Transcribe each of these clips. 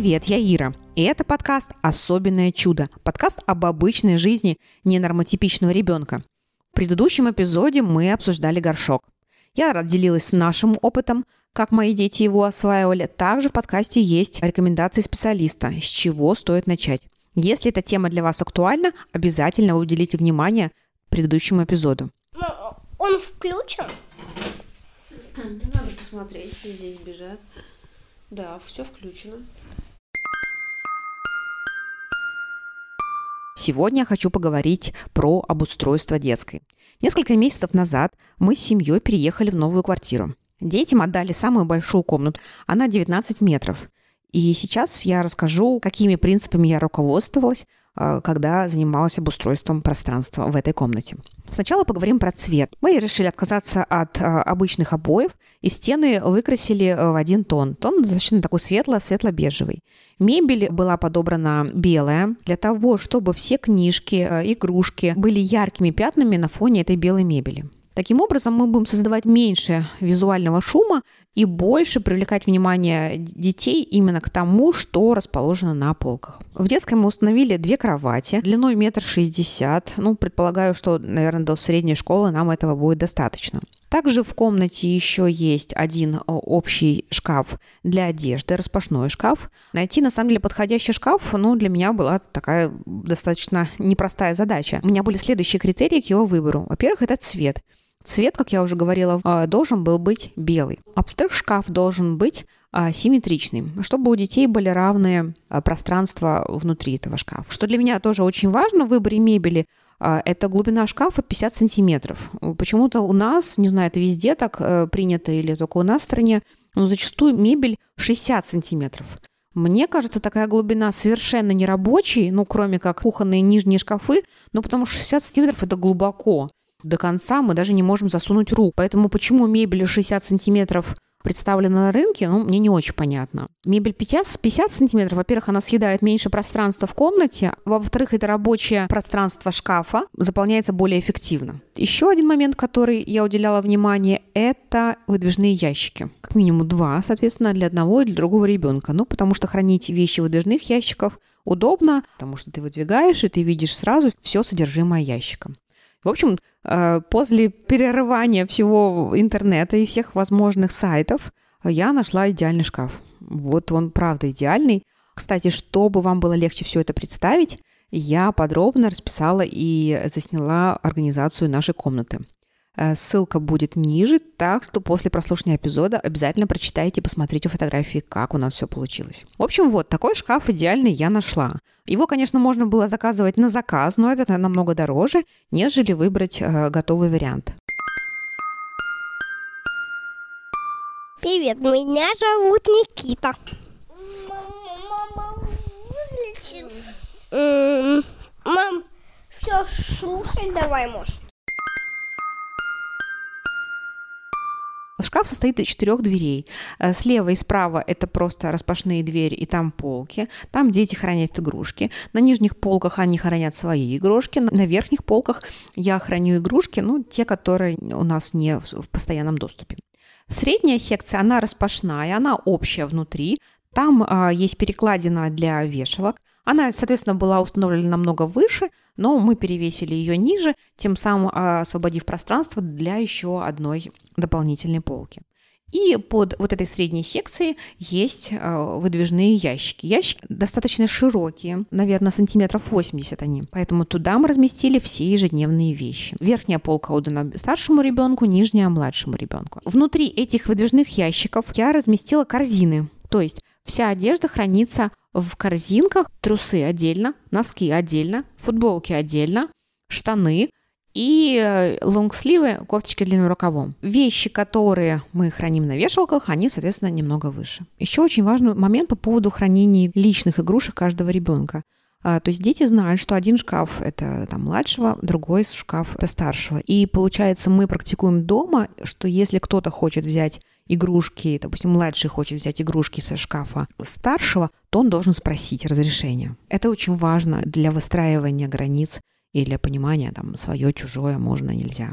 привет, я Ира. И это подкаст «Особенное чудо». Подкаст об обычной жизни ненормотипичного ребенка. В предыдущем эпизоде мы обсуждали горшок. Я делилась нашим опытом, как мои дети его осваивали. Также в подкасте есть рекомендации специалиста, с чего стоит начать. Если эта тема для вас актуальна, обязательно уделите внимание предыдущему эпизоду. Он включен? Надо посмотреть, если здесь бежат. Да, все включено. Сегодня я хочу поговорить про обустройство детской. Несколько месяцев назад мы с семьей переехали в новую квартиру. Детям отдали самую большую комнату. Она 19 метров. И сейчас я расскажу, какими принципами я руководствовалась, а, когда занималась обустройством пространства в этой комнате. Сначала поговорим про цвет. Мы решили отказаться от а, обычных обоев и стены выкрасили а, в один тон. Тон достаточно такой светло, светло-бежевый. Мебель была подобрана белая для того, чтобы все книжки, игрушки были яркими пятнами на фоне этой белой мебели. Таким образом, мы будем создавать меньше визуального шума и больше привлекать внимание детей именно к тому, что расположено на полках. В детской мы установили две кровати длиной метр шестьдесят. Ну, предполагаю, что, наверное, до средней школы нам этого будет достаточно. Также в комнате еще есть один общий шкаф для одежды, распашной шкаф. Найти, на самом деле, подходящий шкаф, ну, для меня была такая достаточно непростая задача. У меня были следующие критерии к его выбору. Во-первых, это цвет. Цвет, как я уже говорила, а, должен был быть белый. Обстрых шкаф должен быть а, симметричным, чтобы у детей были равные а, пространства внутри этого шкафа. Что для меня тоже очень важно в выборе мебели, это глубина шкафа 50 сантиметров. Почему-то у нас, не знаю, это везде так э, принято или только у нас в стране, но зачастую мебель 60 сантиметров. Мне кажется, такая глубина совершенно не рабочей, ну, кроме как кухонные нижние шкафы, ну, потому что 60 сантиметров – это глубоко до конца мы даже не можем засунуть руку. Поэтому почему мебель 60 сантиметров представлена на рынке, ну, мне не очень понятно. Мебель 50, 50 сантиметров, во-первых, она съедает меньше пространства в комнате, во-вторых, это рабочее пространство шкафа заполняется более эффективно. Еще один момент, который я уделяла внимание, это выдвижные ящики. Как минимум два, соответственно, для одного и для другого ребенка. Ну, потому что хранить вещи в выдвижных ящиках удобно, потому что ты выдвигаешь, и ты видишь сразу все содержимое ящика. В общем, э, после перерывания всего интернета и всех возможных сайтов я нашла идеальный шкаф. Вот он правда идеальный. Кстати, чтобы вам было легче все это представить, я подробно расписала и засняла организацию нашей комнаты. Э, ссылка будет ниже, так что после прослушивания эпизода обязательно прочитайте и посмотрите фотографии, как у нас все получилось. В общем, вот такой шкаф идеальный я нашла. Его, конечно, можно было заказывать на заказ, но это намного дороже, нежели выбрать э, готовый вариант. Привет, меня зовут Никита. Мама вылечил. Мам, все, слушай, давай, может. Шкаф состоит из четырех дверей. Э, слева и справа это просто распашные двери, и там полки. Там дети хранят игрушки. На нижних полках они хранят свои игрушки. На верхних полках я храню игрушки, ну, те, которые у нас не в постоянном доступе. Средняя секция, она распашная, она общая внутри. Там а, есть перекладина для вешалок. Она, соответственно, была установлена намного выше, но мы перевесили ее ниже, тем самым а, освободив пространство для еще одной дополнительной полки. И под вот этой средней секцией есть э, выдвижные ящики. Ящики достаточно широкие, наверное, сантиметров 80 они. Поэтому туда мы разместили все ежедневные вещи. Верхняя полка отдана старшему ребенку, нижняя младшему ребенку. Внутри этих выдвижных ящиков я разместила корзины. То есть вся одежда хранится в корзинках трусы отдельно, носки отдельно, футболки отдельно, штаны и э, лонгсливы, кофточки длинным рукавом. Вещи, которые мы храним на вешалках, они, соответственно, немного выше. Еще очень важный момент по поводу хранения личных игрушек каждого ребенка. А, то есть дети знают, что один шкаф – это там, младшего, другой шкаф – это старшего. И получается, мы практикуем дома, что если кто-то хочет взять игрушки, допустим, младший хочет взять игрушки со шкафа старшего, то он должен спросить разрешение. Это очень важно для выстраивания границ и для понимания, там, свое, чужое, можно, нельзя.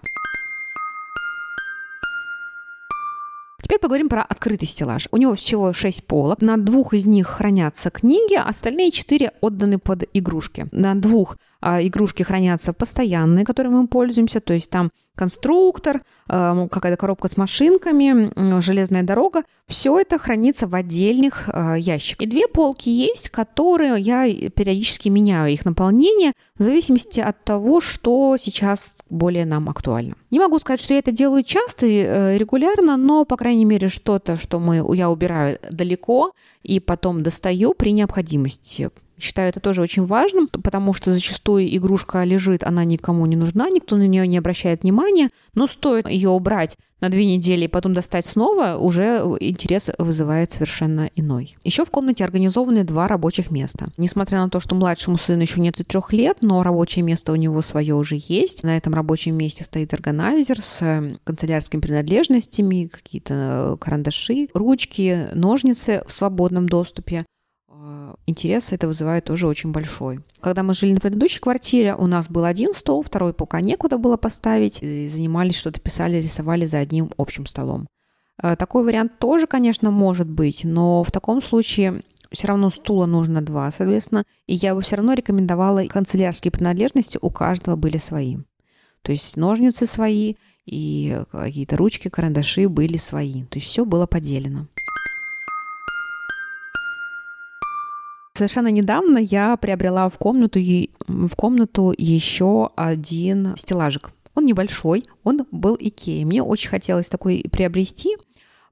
Поговорим про открытый стеллаж. У него всего 6 полок. На двух из них хранятся книги, остальные 4 отданы под игрушки. На двух а, игрушки хранятся постоянные, которыми мы пользуемся, то есть там конструктор, а, какая-то коробка с машинками, железная дорога. Все это хранится в отдельных а, ящиках. И две полки есть, которые я периодически меняю их наполнение в зависимости от того, что сейчас более нам актуально. Не могу сказать, что я это делаю часто и э, регулярно, но, по крайней мере, что-то, что мы, я убираю далеко и потом достаю при необходимости. Считаю это тоже очень важным, потому что зачастую игрушка лежит, она никому не нужна, никто на нее не обращает внимания, но стоит ее убрать на две недели и потом достать снова, уже интерес вызывает совершенно иной. Еще в комнате организованы два рабочих места. Несмотря на то, что младшему сыну еще нет и трех лет, но рабочее место у него свое уже есть. На этом рабочем месте стоит органайзер с э, канцелярскими принадлежностями, какие-то карандаши, ручки, ножницы в свободном доступе. Э, интерес это вызывает тоже очень большой. Когда мы жили на предыдущей квартире, у нас был один стол, второй пока некуда было поставить, и занимались что-то, писали, рисовали за одним общим столом. Э, такой вариант тоже, конечно, может быть, но в таком случае все равно стула нужно два, соответственно, и я бы все равно рекомендовала канцелярские принадлежности у каждого были свои. То есть ножницы свои и какие-то ручки, карандаши были свои. То есть все было поделено. Совершенно недавно я приобрела в комнату, в комнату еще один стеллажик. Он небольшой, он был Икея. Мне очень хотелось такой приобрести.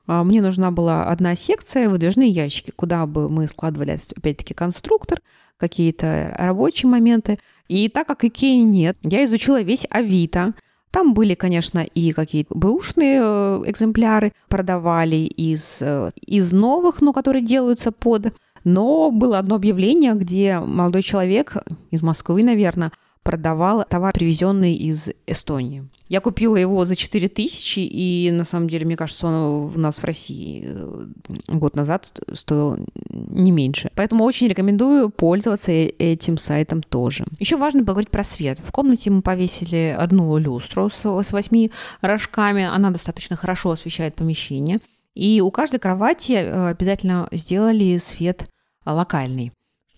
А, мне нужна была одна секция, выдвижные ящики, куда бы мы складывали, опять-таки, конструктор, какие-то рабочие моменты. И так как Икеи нет, я изучила весь Авито. Там были, конечно, и какие-то бэушные э, экземпляры, продавали из, э, из новых, но которые делаются под но было одно объявление, где молодой человек из Москвы, наверное, продавал товар, привезенный из Эстонии. Я купила его за 4 тысячи, и на самом деле, мне кажется, он у нас в России э, год назад стоил не меньше. Поэтому очень рекомендую пользоваться э, этим сайтом тоже. Еще важно поговорить про свет. В комнате мы повесили одну люстру с, с 8 рожками. Она достаточно хорошо освещает помещение. И у каждой кровати э, обязательно сделали свет локальный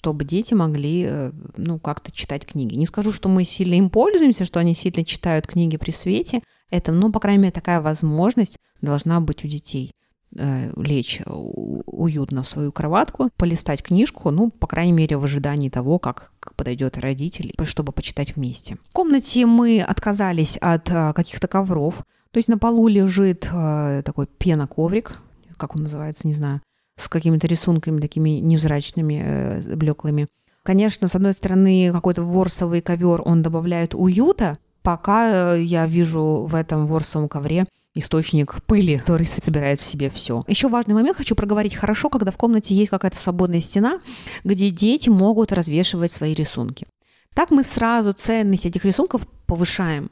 чтобы дети могли, э, ну, как-то читать книги. Не скажу, что мы сильно им пользуемся, что они сильно читают книги при свете. Это, ну, по крайней мере, такая возможность должна быть у детей э, лечь уютно в свою кроватку, полистать книжку, ну, по крайней мере, в ожидании того, как подойдет родитель, чтобы почитать вместе. В комнате мы отказались от каких-то ковров, то есть на полу лежит такой пеноковрик, как он называется, не знаю, с какими-то рисунками такими невзрачными, э, блеклыми. Конечно, с одной стороны, какой-то ворсовый ковер, он добавляет уюта, пока э, я вижу в этом ворсовом ковре источник пыли, который собирает в себе все. Еще важный момент хочу проговорить хорошо, когда в комнате есть какая-то свободная стена, где дети могут развешивать свои рисунки. Так мы сразу ценность этих рисунков повышаем.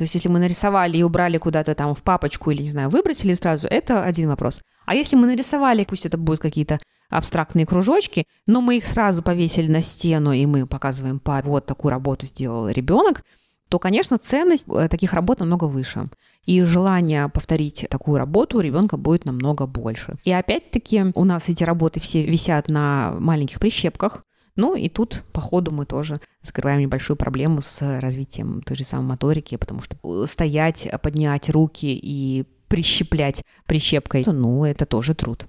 То есть, если мы нарисовали и убрали куда-то там в папочку или, не знаю, выбросили сразу, это один вопрос. А если мы нарисовали, пусть это будут какие-то абстрактные кружочки, но мы их сразу повесили на стену, и мы показываем паре, вот такую работу сделал ребенок, то, конечно, ценность э, таких работ намного выше. И желание повторить такую работу у ребенка будет намного больше. И опять-таки у нас эти работы все висят на маленьких прищепках, ну и тут, по ходу, мы тоже закрываем небольшую проблему с развитием той же самой моторики, потому что э, стоять, поднять руки и прищеплять прищепкой, ну, это тоже труд.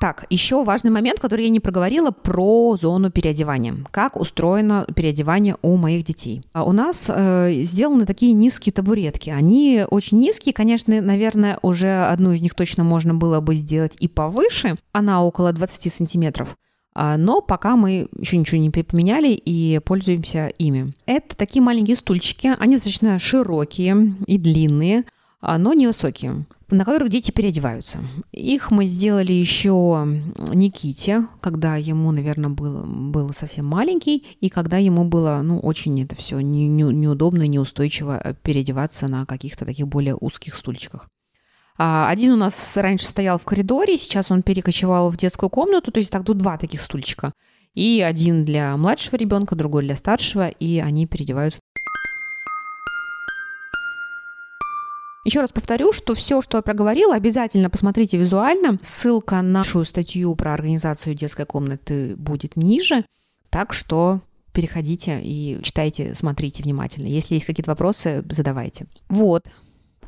Так, еще важный момент, который я не проговорила про зону переодевания. Как устроено переодевание у моих детей. А у нас э, сделаны такие низкие табуретки. Они очень низкие, конечно, наверное, уже одну из них точно можно было бы сделать и повыше. Она около 20 сантиметров. А, но пока мы еще ничего не поменяли и пользуемся ими. Это такие маленькие стульчики, они достаточно широкие и длинные, но невысокие на которых дети переодеваются. Их мы сделали еще Никите, когда ему, наверное, был, был совсем маленький, и когда ему было, ну, очень это все не, не, неудобно и неустойчиво э, переодеваться на каких-то таких более узких стульчиках. А, один у нас раньше стоял в коридоре, сейчас он перекочевал в детскую комнату, то есть так тут два таких стульчика. И один для младшего ребенка, другой для старшего, и они переодеваются Еще раз повторю, что все, что я проговорила, обязательно посмотрите визуально. Ссылка на нашу статью про организацию детской комнаты будет ниже. Так что переходите и читайте, смотрите внимательно. Если есть какие-то вопросы, задавайте. Вот.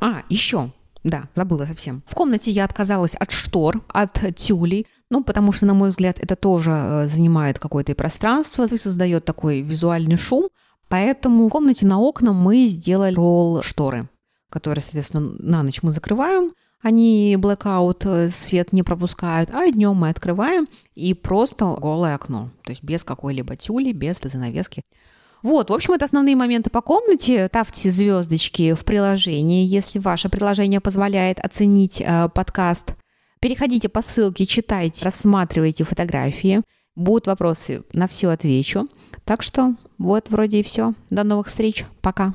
А, еще. Да, забыла совсем. В комнате я отказалась от штор, от тюлей, ну, потому что, на мой взгляд, это тоже э, занимает какое-то пространство, создает такой визуальный шум. Поэтому в комнате на окна мы сделали ролл-шторы, которые, соответственно, на ночь мы закрываем, они blackout э, свет не пропускают, а днем мы открываем и просто голое окно, то есть без какой-либо тюли, без занавески. Вот, в общем, это основные моменты по комнате. Ставьте звездочки в приложении, если ваше приложение позволяет оценить э, подкаст. Переходите по ссылке, читайте, рассматривайте фотографии. Будут вопросы, на все отвечу. Так что вот вроде и все. До новых встреч. Пока.